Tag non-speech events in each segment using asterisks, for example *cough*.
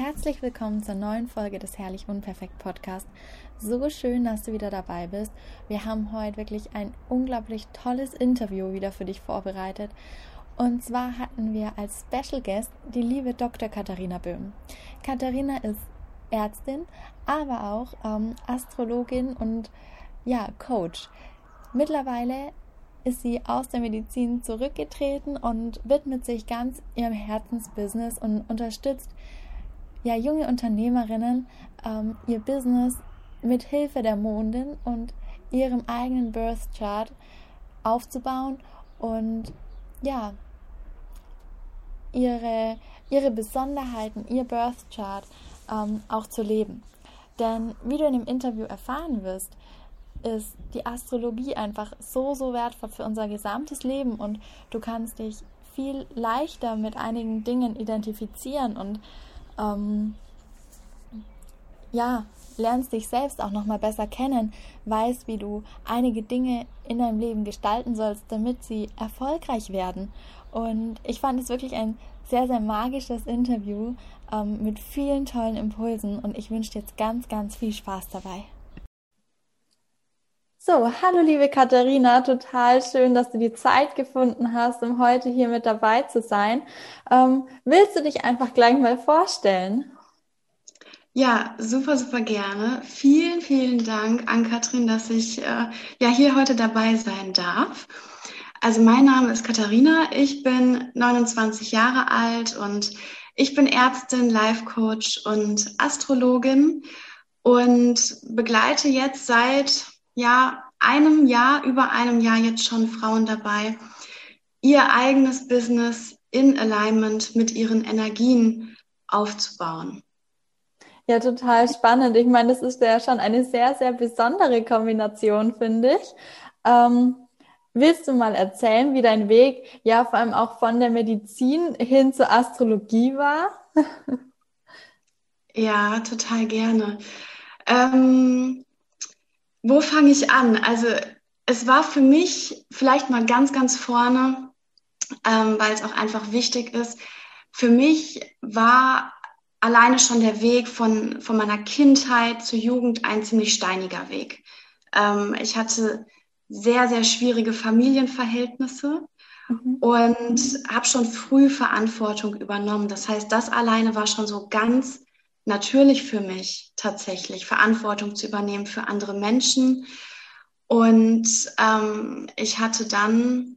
herzlich willkommen zur neuen Folge des Herrlich Unperfekt Podcast. So schön, dass du wieder dabei bist. Wir haben heute wirklich ein unglaublich tolles Interview wieder für dich vorbereitet. Und zwar hatten wir als Special Guest die liebe Dr. Katharina Böhm. Katharina ist Ärztin, aber auch ähm, Astrologin und ja, Coach. Mittlerweile ist sie aus der Medizin zurückgetreten und widmet sich ganz ihrem Herzensbusiness und unterstützt ja junge Unternehmerinnen ähm, ihr Business mit Hilfe der Mondin und ihrem eigenen Birth Chart aufzubauen und ja ihre ihre Besonderheiten, ihr Birth Chart ähm, auch zu leben. Denn wie du in dem Interview erfahren wirst, ist die Astrologie einfach so, so wertvoll für unser gesamtes Leben und du kannst dich viel leichter mit einigen Dingen identifizieren und ähm, ja, lernst dich selbst auch nochmal besser kennen, weißt, wie du einige Dinge in deinem Leben gestalten sollst, damit sie erfolgreich werden. Und ich fand es wirklich ein sehr, sehr magisches Interview ähm, mit vielen tollen Impulsen und ich wünsche dir jetzt ganz, ganz viel Spaß dabei. So, hallo liebe Katharina, total schön, dass du die Zeit gefunden hast, um heute hier mit dabei zu sein. Ähm, willst du dich einfach gleich mal vorstellen? Ja, super, super gerne. Vielen, vielen Dank an Katrin, dass ich äh, ja hier heute dabei sein darf. Also mein Name ist Katharina, ich bin 29 Jahre alt und ich bin Ärztin, Life Coach und Astrologin und begleite jetzt seit ja, einem Jahr, über einem Jahr jetzt schon Frauen dabei, ihr eigenes Business in Alignment mit ihren Energien aufzubauen. Ja, total spannend. Ich meine, das ist ja schon eine sehr, sehr besondere Kombination, finde ich. Ähm, willst du mal erzählen, wie dein Weg ja vor allem auch von der Medizin hin zur Astrologie war? *laughs* ja, total gerne. Ähm, wo fange ich an? Also es war für mich vielleicht mal ganz, ganz vorne, ähm, weil es auch einfach wichtig ist. Für mich war alleine schon der Weg von, von meiner Kindheit zur Jugend ein ziemlich steiniger Weg. Ähm, ich hatte sehr, sehr schwierige Familienverhältnisse mhm. und habe schon früh Verantwortung übernommen. Das heißt, das alleine war schon so ganz natürlich für mich tatsächlich, Verantwortung zu übernehmen für andere Menschen. Und ähm, ich hatte dann,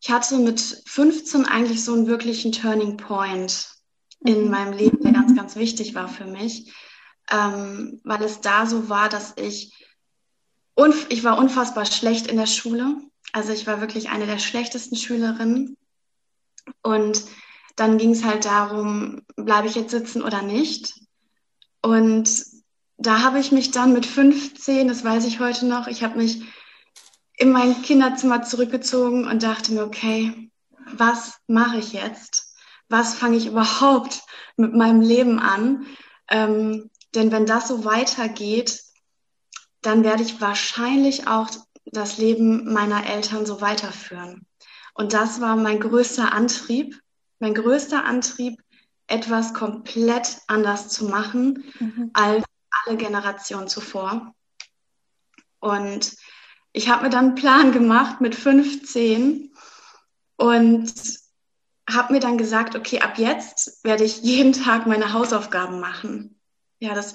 ich hatte mit 15 eigentlich so einen wirklichen Turning Point in mhm. meinem Leben, der ganz, ganz wichtig war für mich, ähm, weil es da so war, dass ich, ich war unfassbar schlecht in der Schule. Also ich war wirklich eine der schlechtesten Schülerinnen. Und dann ging es halt darum, bleibe ich jetzt sitzen oder nicht. Und da habe ich mich dann mit 15, das weiß ich heute noch, ich habe mich in mein Kinderzimmer zurückgezogen und dachte mir, okay, was mache ich jetzt? Was fange ich überhaupt mit meinem Leben an? Ähm, denn wenn das so weitergeht, dann werde ich wahrscheinlich auch das Leben meiner Eltern so weiterführen. Und das war mein größter Antrieb, mein größter Antrieb, etwas komplett anders zu machen mhm. als alle Generationen zuvor. Und ich habe mir dann einen Plan gemacht mit 15 und habe mir dann gesagt, okay, ab jetzt werde ich jeden Tag meine Hausaufgaben machen. Ja, das,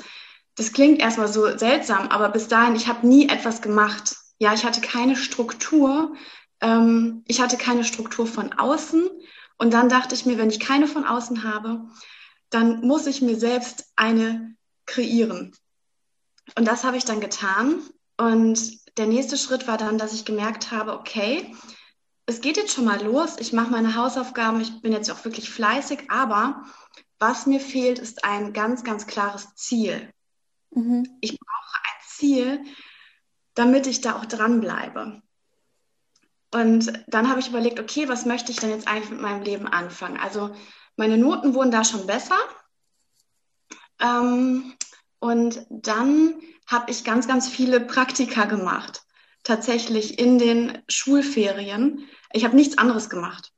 das klingt erstmal so seltsam, aber bis dahin, ich habe nie etwas gemacht. Ja, ich hatte keine Struktur. Ähm, ich hatte keine Struktur von außen und dann dachte ich mir, wenn ich keine von außen habe, dann muss ich mir selbst eine kreieren. Und das habe ich dann getan. Und der nächste Schritt war dann, dass ich gemerkt habe, okay, es geht jetzt schon mal los. Ich mache meine Hausaufgaben. Ich bin jetzt auch wirklich fleißig. Aber was mir fehlt, ist ein ganz, ganz klares Ziel. Mhm. Ich brauche ein Ziel, damit ich da auch dranbleibe. Und dann habe ich überlegt, okay, was möchte ich denn jetzt eigentlich mit meinem Leben anfangen? Also meine Noten wurden da schon besser. Ähm, und dann habe ich ganz, ganz viele Praktika gemacht. Tatsächlich in den Schulferien. Ich habe nichts anderes gemacht.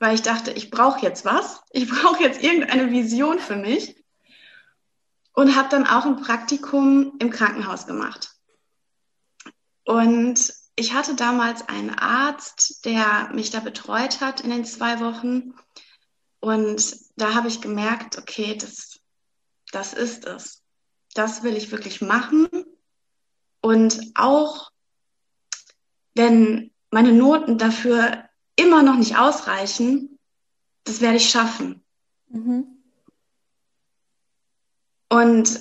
weil ich dachte, ich brauche jetzt was. Ich *laughs* brauche jetzt irgendeine Vision für mich. Und habe dann auch ein Praktikum im Krankenhaus gemacht. Und ich hatte damals einen Arzt, der mich da betreut hat in den zwei Wochen. Und da habe ich gemerkt, okay, das, das ist es. Das will ich wirklich machen. Und auch wenn meine Noten dafür immer noch nicht ausreichen, das werde ich schaffen. Mhm. Und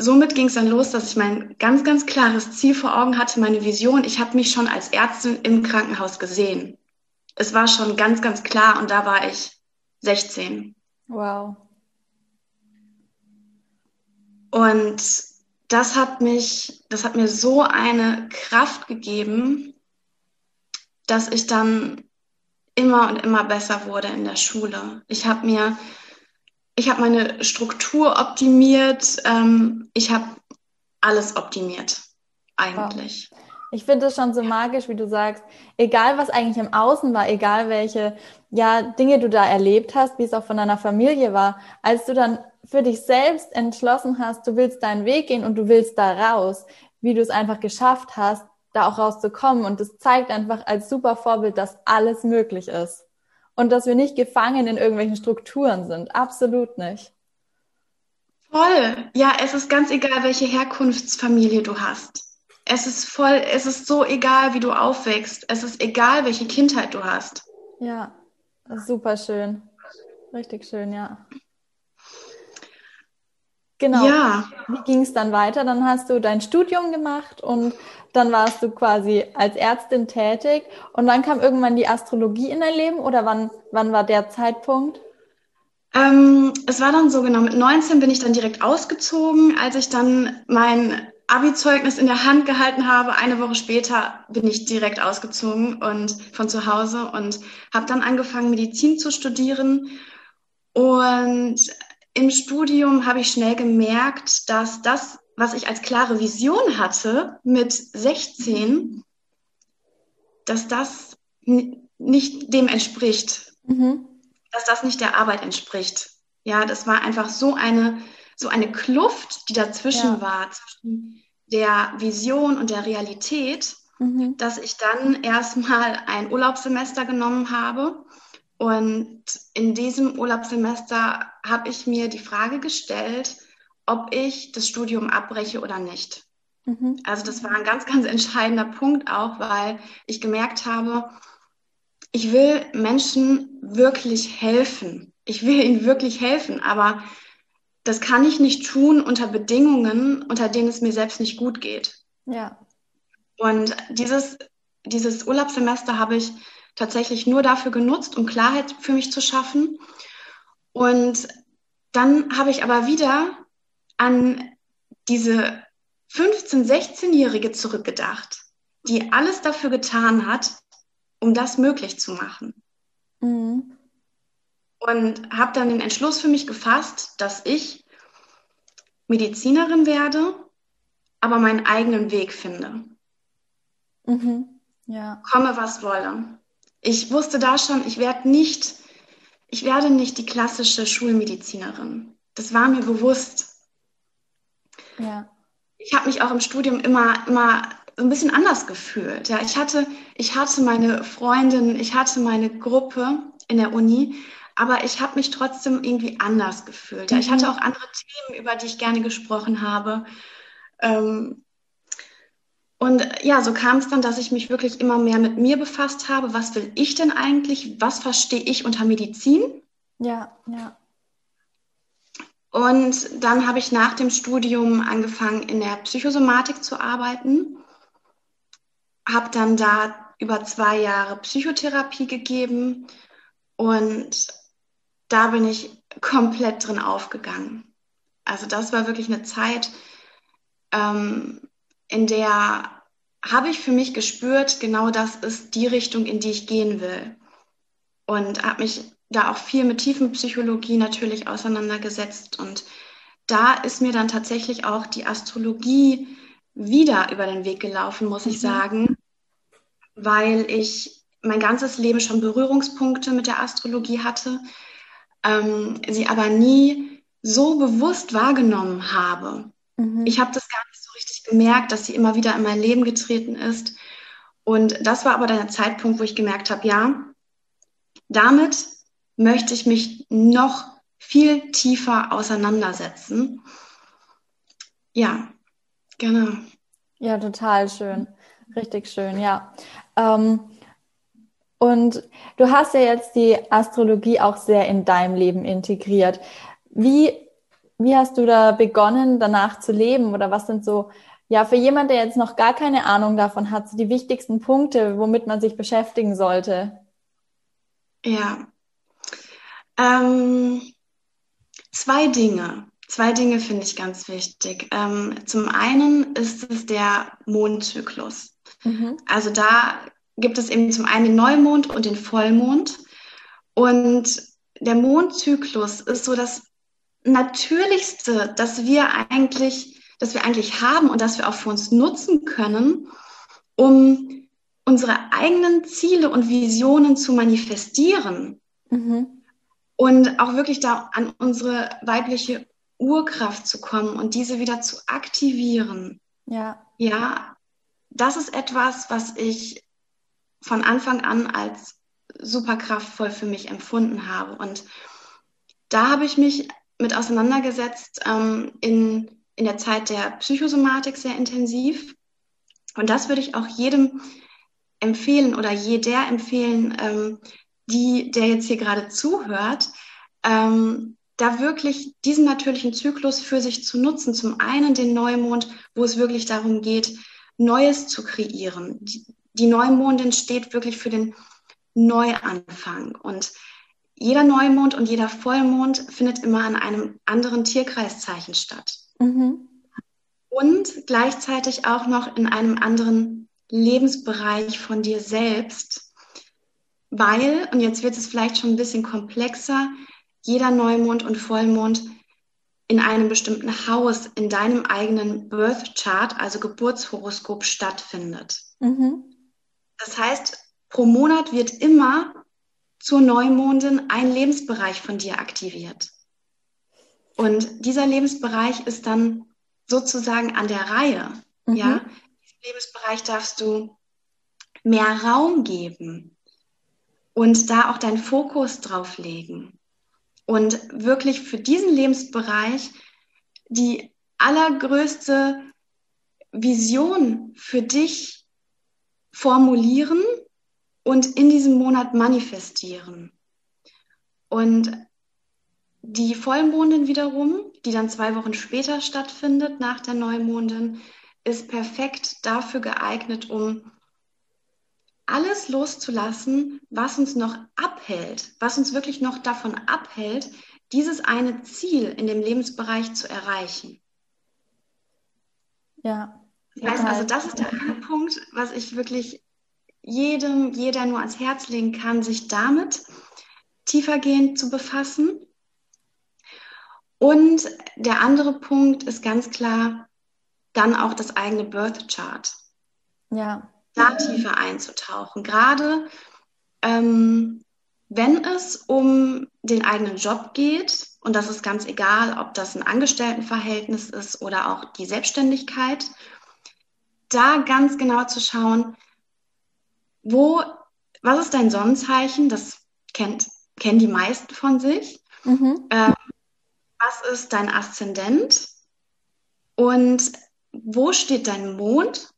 somit ging es dann los, dass ich mein ganz, ganz klares Ziel vor Augen hatte, meine Vision. Ich habe mich schon als Ärztin im Krankenhaus gesehen. Es war schon ganz, ganz klar und da war ich 16. Wow. Und das hat mich, das hat mir so eine Kraft gegeben, dass ich dann immer und immer besser wurde in der Schule. Ich habe mir, ich habe meine Struktur optimiert, ähm, ich habe alles optimiert, eigentlich. Wow. Ich finde es schon so magisch, wie du sagst, egal was eigentlich im Außen war, egal welche ja, Dinge du da erlebt hast, wie es auch von deiner Familie war, als du dann für dich selbst entschlossen hast, du willst deinen Weg gehen und du willst da raus, wie du es einfach geschafft hast, da auch rauszukommen. Und das zeigt einfach als super Vorbild, dass alles möglich ist. Und dass wir nicht gefangen in irgendwelchen Strukturen sind. Absolut nicht. Voll. Ja, es ist ganz egal, welche Herkunftsfamilie du hast. Es ist voll, es ist so egal, wie du aufwächst. Es ist egal, welche Kindheit du hast. Ja, super schön. Richtig schön, ja. Genau. Ja. Wie ging es dann weiter? Dann hast du dein Studium gemacht und dann warst du quasi als Ärztin tätig und dann kam irgendwann die Astrologie in dein Leben oder wann, wann war der Zeitpunkt? Ähm, es war dann so genau, mit 19 bin ich dann direkt ausgezogen. Als ich dann mein Abi-Zeugnis in der Hand gehalten habe, eine Woche später bin ich direkt ausgezogen und von zu Hause und habe dann angefangen, Medizin zu studieren. Und im Studium habe ich schnell gemerkt, dass das was ich als klare Vision hatte mit 16, dass das nicht dem entspricht, mhm. dass das nicht der Arbeit entspricht. Ja, das war einfach so eine, so eine Kluft, die dazwischen ja. war, zwischen der Vision und der Realität, mhm. dass ich dann erstmal ein Urlaubssemester genommen habe. Und in diesem Urlaubssemester habe ich mir die Frage gestellt, ob ich das Studium abbreche oder nicht. Mhm. Also das war ein ganz, ganz entscheidender Punkt auch, weil ich gemerkt habe, ich will Menschen wirklich helfen. Ich will ihnen wirklich helfen, aber das kann ich nicht tun unter Bedingungen, unter denen es mir selbst nicht gut geht. Ja. Und dieses, dieses Urlaubssemester habe ich tatsächlich nur dafür genutzt, um Klarheit für mich zu schaffen. Und dann habe ich aber wieder an diese 15-, 16-Jährige zurückgedacht, die alles dafür getan hat, um das möglich zu machen. Mhm. Und habe dann den Entschluss für mich gefasst, dass ich Medizinerin werde, aber meinen eigenen Weg finde. Mhm. Ja. Komme, was wolle. Ich wusste da schon, ich werde nicht, ich werde nicht die klassische Schulmedizinerin. Das war mir bewusst. Ja. Ich habe mich auch im Studium immer, immer so ein bisschen anders gefühlt. Ja, ich hatte, ich hatte meine Freundin, ich hatte meine Gruppe in der Uni, aber ich habe mich trotzdem irgendwie anders gefühlt. Ja, ich hatte mhm. auch andere Themen, über die ich gerne gesprochen habe. Ähm, und ja, so kam es dann, dass ich mich wirklich immer mehr mit mir befasst habe. Was will ich denn eigentlich? Was verstehe ich unter Medizin? Ja, ja. Und dann habe ich nach dem Studium angefangen, in der Psychosomatik zu arbeiten. Habe dann da über zwei Jahre Psychotherapie gegeben und da bin ich komplett drin aufgegangen. Also das war wirklich eine Zeit, ähm, in der habe ich für mich gespürt, genau das ist die Richtung, in die ich gehen will. Und habe mich da auch viel mit Tiefenpsychologie natürlich auseinandergesetzt. Und da ist mir dann tatsächlich auch die Astrologie wieder über den Weg gelaufen, muss mhm. ich sagen, weil ich mein ganzes Leben schon Berührungspunkte mit der Astrologie hatte, ähm, sie aber nie so bewusst wahrgenommen habe. Mhm. Ich habe das gar gemerkt, dass sie immer wieder in mein Leben getreten ist. Und das war aber der Zeitpunkt, wo ich gemerkt habe, ja, damit möchte ich mich noch viel tiefer auseinandersetzen. Ja, genau. Ja, total schön. Richtig schön, ja. Ähm, und du hast ja jetzt die Astrologie auch sehr in deinem Leben integriert. Wie, wie hast du da begonnen, danach zu leben? Oder was sind so, ja, für jemand, der jetzt noch gar keine Ahnung davon hat, so die wichtigsten Punkte, womit man sich beschäftigen sollte? Ja. Ähm, zwei Dinge. Zwei Dinge finde ich ganz wichtig. Ähm, zum einen ist es der Mondzyklus. Mhm. Also da gibt es eben zum einen den Neumond und den Vollmond. Und der Mondzyklus ist so das Natürlichste, dass wir eigentlich, dass wir eigentlich haben und das wir auch für uns nutzen können, um unsere eigenen Ziele und Visionen zu manifestieren. Mhm. Und auch wirklich da an unsere weibliche Urkraft zu kommen und diese wieder zu aktivieren. Ja. Ja, das ist etwas, was ich von Anfang an als super kraftvoll für mich empfunden habe. Und da habe ich mich mit auseinandergesetzt ähm, in, in der Zeit der Psychosomatik sehr intensiv. Und das würde ich auch jedem empfehlen oder jeder empfehlen, ähm, die, der jetzt hier gerade zuhört, ähm, da wirklich diesen natürlichen Zyklus für sich zu nutzen. Zum einen den Neumond, wo es wirklich darum geht, Neues zu kreieren, die, die Neumondin steht wirklich für den Neuanfang. Und jeder Neumond und jeder Vollmond findet immer an einem anderen Tierkreiszeichen statt. Mhm. Und gleichzeitig auch noch in einem anderen Lebensbereich von dir selbst. Weil, und jetzt wird es vielleicht schon ein bisschen komplexer, jeder Neumond und Vollmond in einem bestimmten Haus in deinem eigenen Birth Chart, also Geburtshoroskop, stattfindet. Mhm. Das heißt, pro Monat wird immer zur Neumondin ein Lebensbereich von dir aktiviert. Und dieser Lebensbereich ist dann sozusagen an der Reihe. Mhm. Ja, diesem Lebensbereich darfst du mehr Raum geben und da auch deinen Fokus drauf legen. Und wirklich für diesen Lebensbereich die allergrößte Vision für dich formulieren und in diesem Monat manifestieren. Und die Vollmondin wiederum, die dann zwei Wochen später stattfindet, nach der Neumondin, ist perfekt dafür geeignet, um alles loszulassen, was uns noch abhält, was uns wirklich noch davon abhält, dieses eine Ziel in dem Lebensbereich zu erreichen. Ja, das heißt also, das ist der eine Punkt, was ich wirklich jedem, jeder nur ans Herz legen kann, sich damit tiefergehend zu befassen. Und der andere Punkt ist ganz klar dann auch das eigene Birth Chart. Ja. Da tiefer einzutauchen. Gerade ähm, wenn es um den eigenen Job geht, und das ist ganz egal, ob das ein Angestelltenverhältnis ist oder auch die Selbstständigkeit da ganz genau zu schauen, wo, was ist dein Sonnenzeichen? Das kennt, kennen die meisten von sich. Mhm. Ähm, was ist dein Aszendent? Und wo steht dein Mond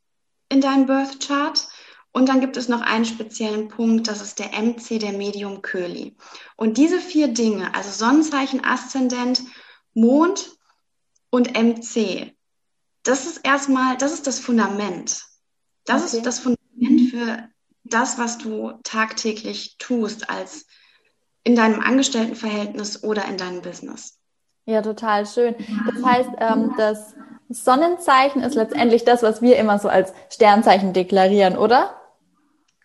in deinem Birth Chart? Und dann gibt es noch einen speziellen Punkt, das ist der MC, der Medium Curly. Und diese vier Dinge, also Sonnenzeichen, Aszendent, Mond und MC, das ist erstmal, das ist das Fundament. Das okay. ist das Fundament für das, was du tagtäglich tust, als in deinem Angestelltenverhältnis oder in deinem Business. Ja, total schön. Das heißt, ähm, das Sonnenzeichen ist letztendlich das, was wir immer so als Sternzeichen deklarieren, oder?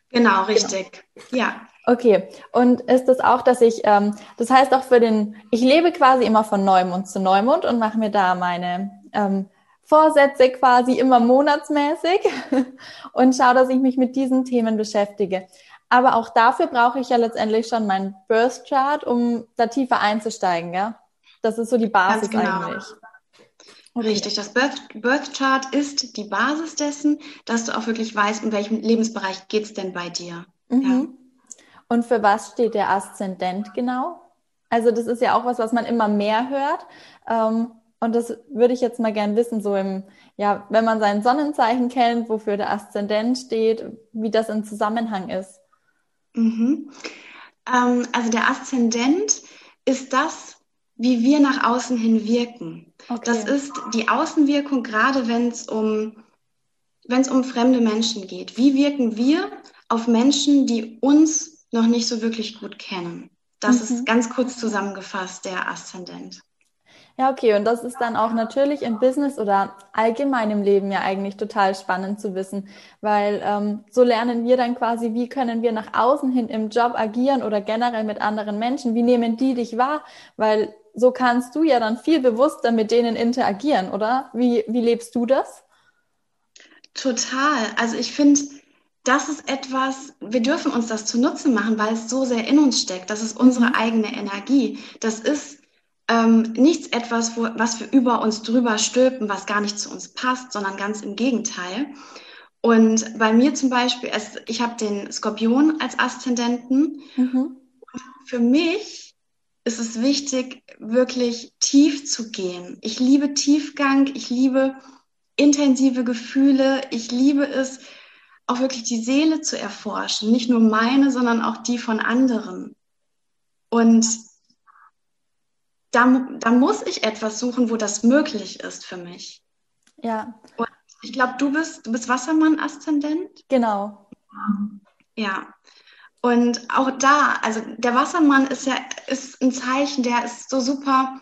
Genau, richtig. Genau. Ja. Okay, und ist das auch, dass ich, ähm, das heißt auch für den, ich lebe quasi immer von Neumond zu Neumond und mache mir da meine ähm, Vorsätze quasi immer monatsmäßig *laughs* und schaue, dass ich mich mit diesen Themen beschäftige. Aber auch dafür brauche ich ja letztendlich schon meinen Birth Chart, um da tiefer einzusteigen, ja? Das ist so die Basis genau. eigentlich. Okay. Richtig, das Birth, Birth Chart ist die Basis dessen, dass du auch wirklich weißt, in welchem Lebensbereich geht es denn bei dir. Mhm. Ja. Und für was steht der Aszendent genau? Also das ist ja auch was, was man immer mehr hört. Ähm, und das würde ich jetzt mal gern wissen, so im, ja, wenn man sein Sonnenzeichen kennt, wofür der Aszendent steht, wie das im Zusammenhang ist. Mhm. Ähm, also der Aszendent ist das, wie wir nach außen hin wirken. Okay. Das ist die Außenwirkung, gerade wenn es um, um fremde Menschen geht. Wie wirken wir auf Menschen, die uns noch nicht so wirklich gut kennen? Das mhm. ist ganz kurz zusammengefasst der Aszendent. Ja, okay. Und das ist dann auch natürlich im Business oder allgemein im Leben ja eigentlich total spannend zu wissen, weil ähm, so lernen wir dann quasi, wie können wir nach außen hin im Job agieren oder generell mit anderen Menschen, wie nehmen die dich wahr, weil so kannst du ja dann viel bewusster mit denen interagieren, oder? Wie, wie lebst du das? Total. Also ich finde, das ist etwas, wir dürfen uns das zunutze machen, weil es so sehr in uns steckt. Das ist unsere mhm. eigene Energie. Das ist ähm, nichts etwas, wo, was wir über uns drüber stülpen, was gar nicht zu uns passt, sondern ganz im Gegenteil. Und bei mir zum Beispiel, es, ich habe den Skorpion als Aszendenten. Mhm. Für mich ist es wichtig, wirklich tief zu gehen. Ich liebe Tiefgang, ich liebe intensive Gefühle, ich liebe es, auch wirklich die Seele zu erforschen. Nicht nur meine, sondern auch die von anderen. Und da, da muss ich etwas suchen, wo das möglich ist für mich. Ja. Und ich glaube, du bist, du bist Wassermann-Aszendent. Genau. Ja. Und auch da, also der Wassermann ist ja ist ein Zeichen, der ist so super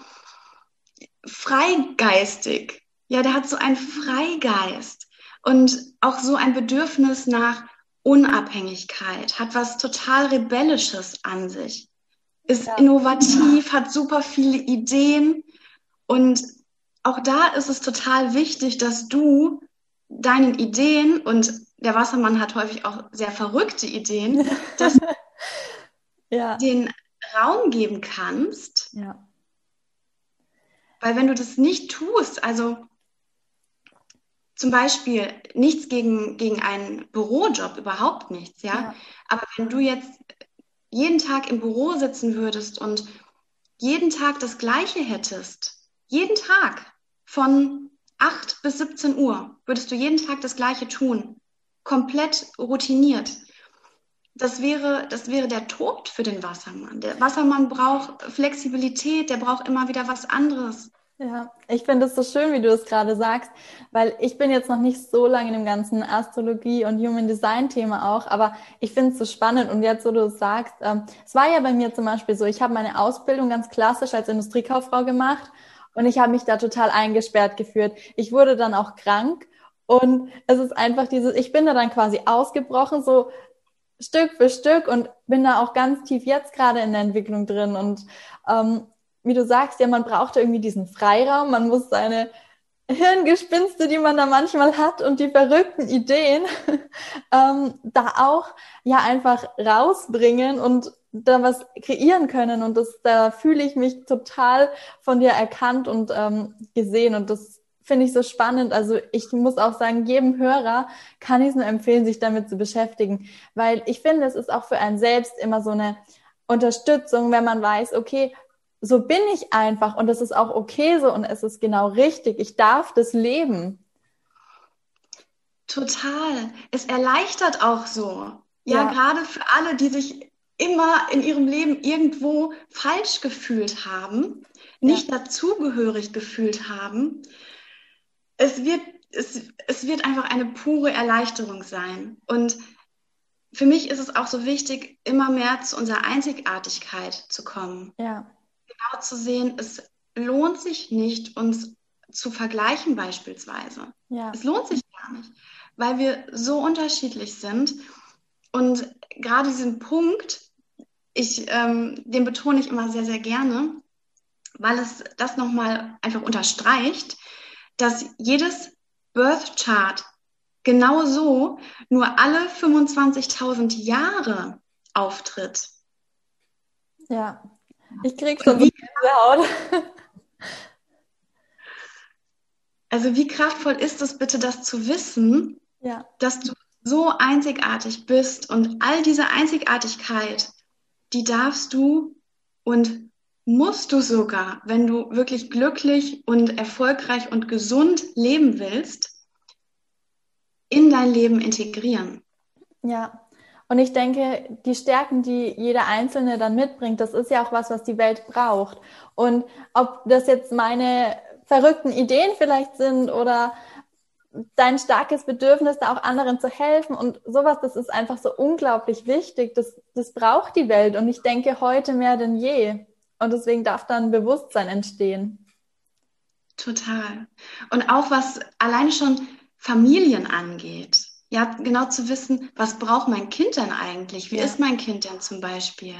freigeistig. Ja, der hat so einen Freigeist und auch so ein Bedürfnis nach Unabhängigkeit, hat was total Rebellisches an sich ist ja. innovativ, hat super viele Ideen. Und auch da ist es total wichtig, dass du deinen Ideen, und der Wassermann hat häufig auch sehr verrückte Ideen, *laughs* dass ja. den Raum geben kannst. Ja. Weil wenn du das nicht tust, also zum Beispiel nichts gegen, gegen einen Bürojob, überhaupt nichts, ja? ja. Aber wenn du jetzt jeden Tag im Büro sitzen würdest und jeden Tag das Gleiche hättest, jeden Tag von 8 bis 17 Uhr würdest du jeden Tag das Gleiche tun, komplett routiniert. Das wäre, das wäre der Tod für den Wassermann. Der Wassermann braucht Flexibilität, der braucht immer wieder was anderes. Ja, ich finde es so schön, wie du es gerade sagst, weil ich bin jetzt noch nicht so lange in dem ganzen Astrologie und Human Design Thema auch, aber ich finde es so spannend und jetzt, wo du es sagst, ähm, es war ja bei mir zum Beispiel so, ich habe meine Ausbildung ganz klassisch als Industriekauffrau gemacht und ich habe mich da total eingesperrt geführt. Ich wurde dann auch krank und es ist einfach dieses, ich bin da dann quasi ausgebrochen, so Stück für Stück und bin da auch ganz tief jetzt gerade in der Entwicklung drin und ähm, wie du sagst, ja, man braucht irgendwie diesen Freiraum, man muss seine Hirngespinste, die man da manchmal hat und die verrückten Ideen, *laughs* ähm, da auch ja einfach rausbringen und da was kreieren können. Und das, da fühle ich mich total von dir erkannt und ähm, gesehen. Und das finde ich so spannend. Also ich muss auch sagen, jedem Hörer kann ich es nur empfehlen, sich damit zu beschäftigen, weil ich finde, es ist auch für einen selbst immer so eine Unterstützung, wenn man weiß, okay, so bin ich einfach und es ist auch okay so und es ist genau richtig. Ich darf das leben. Total. Es erleichtert auch so. Ja, ja, gerade für alle, die sich immer in ihrem Leben irgendwo falsch gefühlt haben, nicht ja. dazugehörig gefühlt haben. Es wird, es, es wird einfach eine pure Erleichterung sein. Und für mich ist es auch so wichtig, immer mehr zu unserer Einzigartigkeit zu kommen. Ja genau zu sehen, es lohnt sich nicht, uns zu vergleichen beispielsweise. Ja. Es lohnt sich gar nicht, weil wir so unterschiedlich sind. Und gerade diesen Punkt, ich, ähm, den betone ich immer sehr, sehr gerne, weil es das nochmal einfach unterstreicht, dass jedes Birth Chart genau so nur alle 25.000 Jahre auftritt. Ja, ich krieg schon wie, Haut. *laughs* Also wie kraftvoll ist es bitte, das zu wissen, ja. dass du so einzigartig bist und all diese Einzigartigkeit, die darfst du und musst du sogar, wenn du wirklich glücklich und erfolgreich und gesund leben willst, in dein Leben integrieren. Ja, und ich denke, die Stärken, die jeder Einzelne dann mitbringt, das ist ja auch was, was die Welt braucht. Und ob das jetzt meine verrückten Ideen vielleicht sind oder dein starkes Bedürfnis, da auch anderen zu helfen und sowas, das ist einfach so unglaublich wichtig. Das, das braucht die Welt und ich denke heute mehr denn je. Und deswegen darf dann Bewusstsein entstehen. Total. Und auch was allein schon Familien angeht. Ja, genau zu wissen, was braucht mein Kind denn eigentlich? Wie ja. ist mein Kind denn zum Beispiel?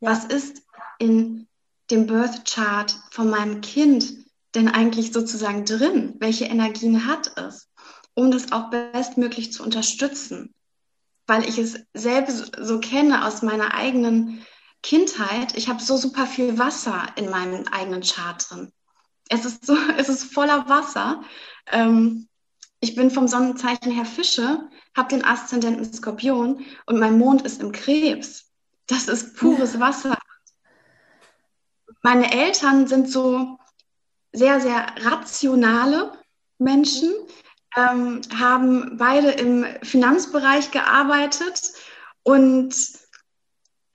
Ja. Was ist in dem Birth Chart von meinem Kind denn eigentlich sozusagen drin? Welche Energien hat es? Um das auch bestmöglich zu unterstützen. Weil ich es selbst so kenne aus meiner eigenen Kindheit. Ich habe so super viel Wasser in meinem eigenen Chart drin. Es ist so, *laughs* es ist voller Wasser. Ähm, ich bin vom Sonnenzeichen her Fische, habe den Aszendenten Skorpion und mein Mond ist im Krebs. Das ist pures Wasser. Meine Eltern sind so sehr, sehr rationale Menschen, ähm, haben beide im Finanzbereich gearbeitet und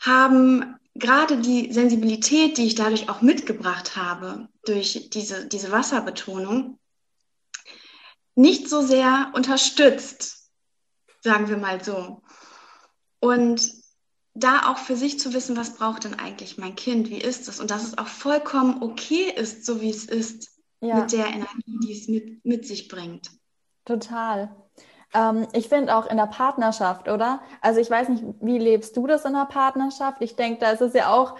haben gerade die Sensibilität, die ich dadurch auch mitgebracht habe, durch diese, diese Wasserbetonung, nicht so sehr unterstützt, sagen wir mal so. Und da auch für sich zu wissen, was braucht denn eigentlich mein Kind, wie ist es und dass es auch vollkommen okay ist, so wie es ist, ja. mit der Energie, die es mit, mit sich bringt. Total. Ähm, ich finde auch in der Partnerschaft, oder? Also ich weiß nicht, wie lebst du das in der Partnerschaft? Ich denke, da ist es ja auch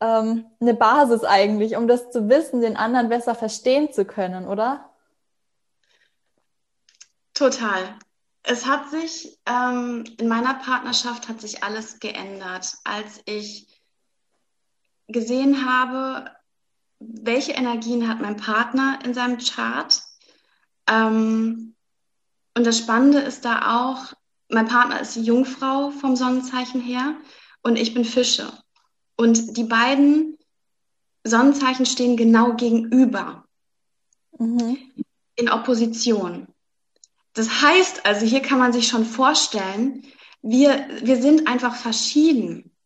ähm, eine Basis eigentlich, um das zu wissen, den anderen besser verstehen zu können, oder? Total. Es hat sich ähm, in meiner Partnerschaft hat sich alles geändert, als ich gesehen habe, welche Energien hat mein Partner in seinem Chart. Ähm, und das Spannende ist da auch, mein Partner ist die Jungfrau vom Sonnenzeichen her und ich bin Fische. Und die beiden Sonnenzeichen stehen genau gegenüber, mhm. in Opposition. Das heißt also, hier kann man sich schon vorstellen, wir, wir sind einfach verschieden.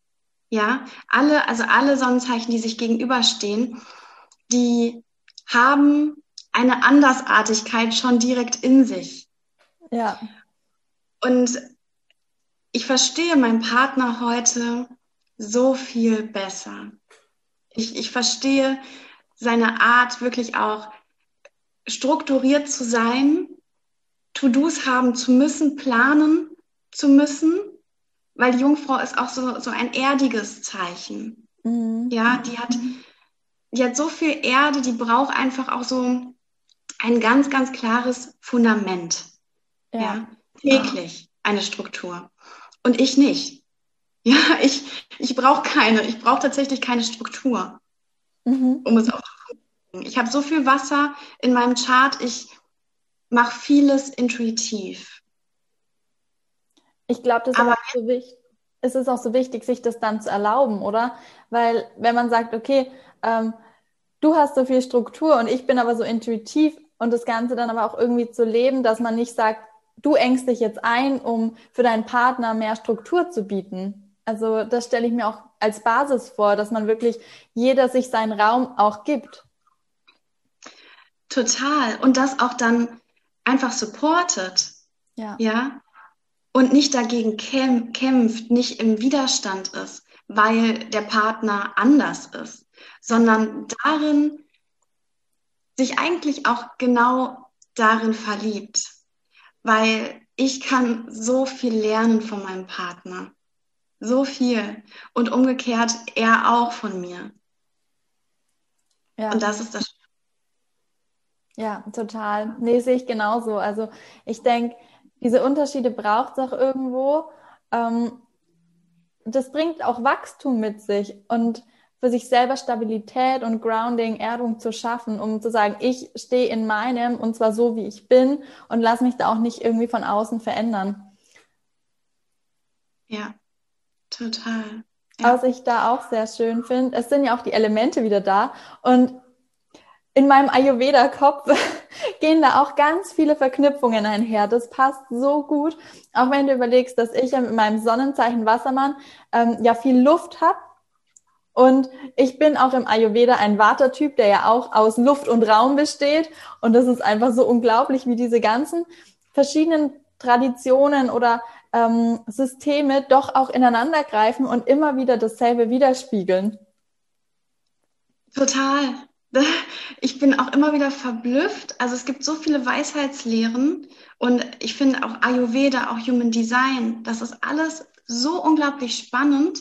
Ja, alle, also alle Sonnenzeichen, die sich gegenüberstehen, die haben eine Andersartigkeit schon direkt in sich. Ja. Und ich verstehe meinen Partner heute so viel besser. Ich, ich verstehe seine Art, wirklich auch strukturiert zu sein To-Dos haben zu müssen, planen zu müssen, weil die Jungfrau ist auch so, so ein erdiges Zeichen. Mhm. Ja, die hat, die hat so viel Erde, die braucht einfach auch so ein ganz, ganz klares Fundament. Ja. ja täglich eine Struktur. Und ich nicht. *laughs* Ja, ich, ich brauche keine, ich brauche tatsächlich keine Struktur, mhm. um es auch zu tun. Ich habe so viel Wasser in meinem Chart, ich mach vieles intuitiv. Ich glaube, das ist, so wichtig, es ist auch so wichtig, sich das dann zu erlauben, oder? Weil wenn man sagt, okay, ähm, du hast so viel Struktur und ich bin aber so intuitiv und das Ganze dann aber auch irgendwie zu leben, dass man nicht sagt, du engst dich jetzt ein, um für deinen Partner mehr Struktur zu bieten. Also das stelle ich mir auch als Basis vor, dass man wirklich jeder sich seinen Raum auch gibt. Total. Und das auch dann einfach supportet. Ja. ja? Und nicht dagegen kämpft, nicht im Widerstand ist, weil der Partner anders ist, sondern darin sich eigentlich auch genau darin verliebt. Weil ich kann so viel lernen von meinem Partner. So viel. Und umgekehrt er auch von mir. Ja. Und das ist das ja, total. Nee, sehe ich genauso. Also ich denke, diese Unterschiede braucht es auch irgendwo. Ähm, das bringt auch Wachstum mit sich und für sich selber Stabilität und Grounding, Erdung zu schaffen, um zu sagen, ich stehe in meinem und zwar so, wie ich bin und lass mich da auch nicht irgendwie von außen verändern. Ja, total. Ja. Was ich da auch sehr schön finde, es sind ja auch die Elemente wieder da und in meinem Ayurveda-Kopf *laughs* gehen da auch ganz viele Verknüpfungen einher. Das passt so gut. Auch wenn du überlegst, dass ich ja mit meinem Sonnenzeichen Wassermann ähm, ja viel Luft habe. Und ich bin auch im Ayurveda ein Vata-Typ, der ja auch aus Luft und Raum besteht. Und das ist einfach so unglaublich, wie diese ganzen verschiedenen Traditionen oder ähm, Systeme doch auch ineinander greifen und immer wieder dasselbe widerspiegeln. Total. *laughs* Ich bin auch immer wieder verblüfft. Also es gibt so viele Weisheitslehren und ich finde auch Ayurveda, auch Human Design, das ist alles so unglaublich spannend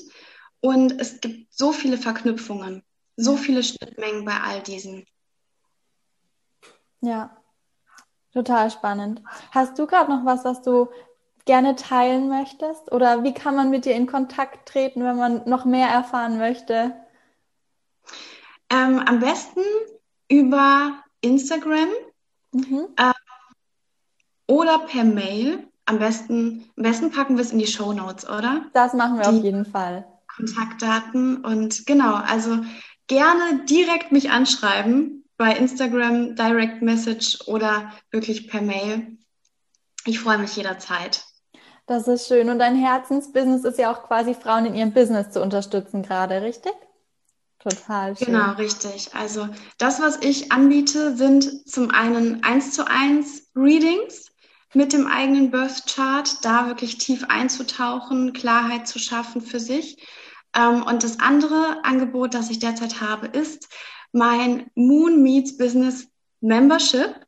und es gibt so viele Verknüpfungen, so viele Schnittmengen bei all diesen. Ja, total spannend. Hast du gerade noch was, was du gerne teilen möchtest? Oder wie kann man mit dir in Kontakt treten, wenn man noch mehr erfahren möchte? Ähm, am besten über Instagram mhm. äh, oder per Mail. Am besten, am besten packen wir es in die Show Notes, oder? Das machen wir die auf jeden Fall. Kontaktdaten und genau, also gerne direkt mich anschreiben bei Instagram, Direct Message oder wirklich per Mail. Ich freue mich jederzeit. Das ist schön. Und dein Herzensbusiness ist ja auch quasi Frauen in ihrem Business zu unterstützen gerade, richtig? Total schön. Genau, richtig. Also das, was ich anbiete, sind zum einen eins zu eins Readings mit dem eigenen Birth Chart, da wirklich tief einzutauchen, Klarheit zu schaffen für sich. Ähm, und das andere Angebot, das ich derzeit habe, ist mein Moon Meets Business Membership.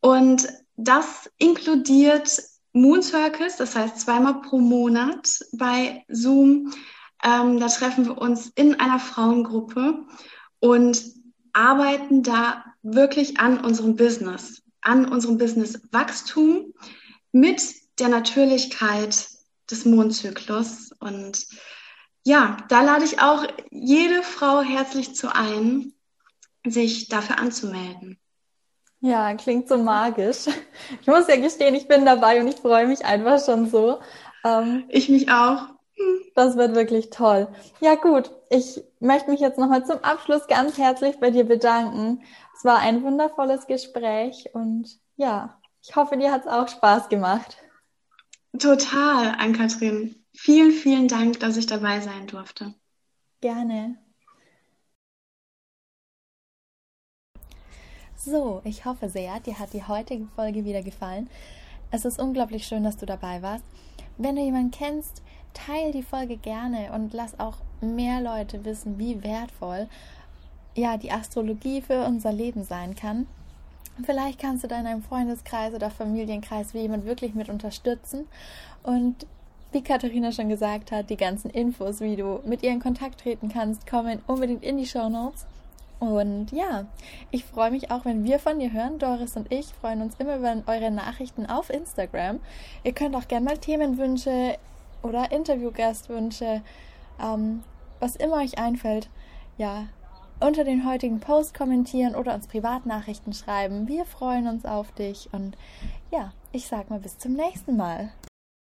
Und das inkludiert Moon Circles, das heißt zweimal pro Monat bei Zoom. Ähm, da treffen wir uns in einer Frauengruppe und arbeiten da wirklich an unserem Business, an unserem Business-Wachstum mit der Natürlichkeit des Mondzyklus. Und ja, da lade ich auch jede Frau herzlich zu ein, sich dafür anzumelden. Ja, klingt so magisch. Ich muss ja gestehen, ich bin dabei und ich freue mich einfach schon so. Ähm, ich mich auch. Das wird wirklich toll. Ja gut, ich möchte mich jetzt nochmal zum Abschluss ganz herzlich bei dir bedanken. Es war ein wundervolles Gespräch und ja, ich hoffe, dir hat es auch Spaß gemacht. Total, Ann-Kathrin. Vielen, vielen Dank, dass ich dabei sein durfte. Gerne. So, ich hoffe sehr, dir hat die heutige Folge wieder gefallen. Es ist unglaublich schön, dass du dabei warst. Wenn du jemanden kennst, teile die Folge gerne und lass auch mehr Leute wissen, wie wertvoll ja die Astrologie für unser Leben sein kann. Vielleicht kannst du da in einem Freundeskreis oder Familienkreis jemand wirklich mit unterstützen. Und wie Katharina schon gesagt hat, die ganzen Infos, wie du mit ihr in Kontakt treten kannst, kommen unbedingt in die Show Notes. Und ja, ich freue mich auch, wenn wir von dir hören. Doris und ich freuen uns immer über eure Nachrichten auf Instagram. Ihr könnt auch gerne mal Themenwünsche oder Interviewgastwünsche, ähm, was immer euch einfällt, ja, unter den heutigen Post kommentieren oder uns Privatnachrichten schreiben. Wir freuen uns auf dich und ja, ich sag mal bis zum nächsten Mal.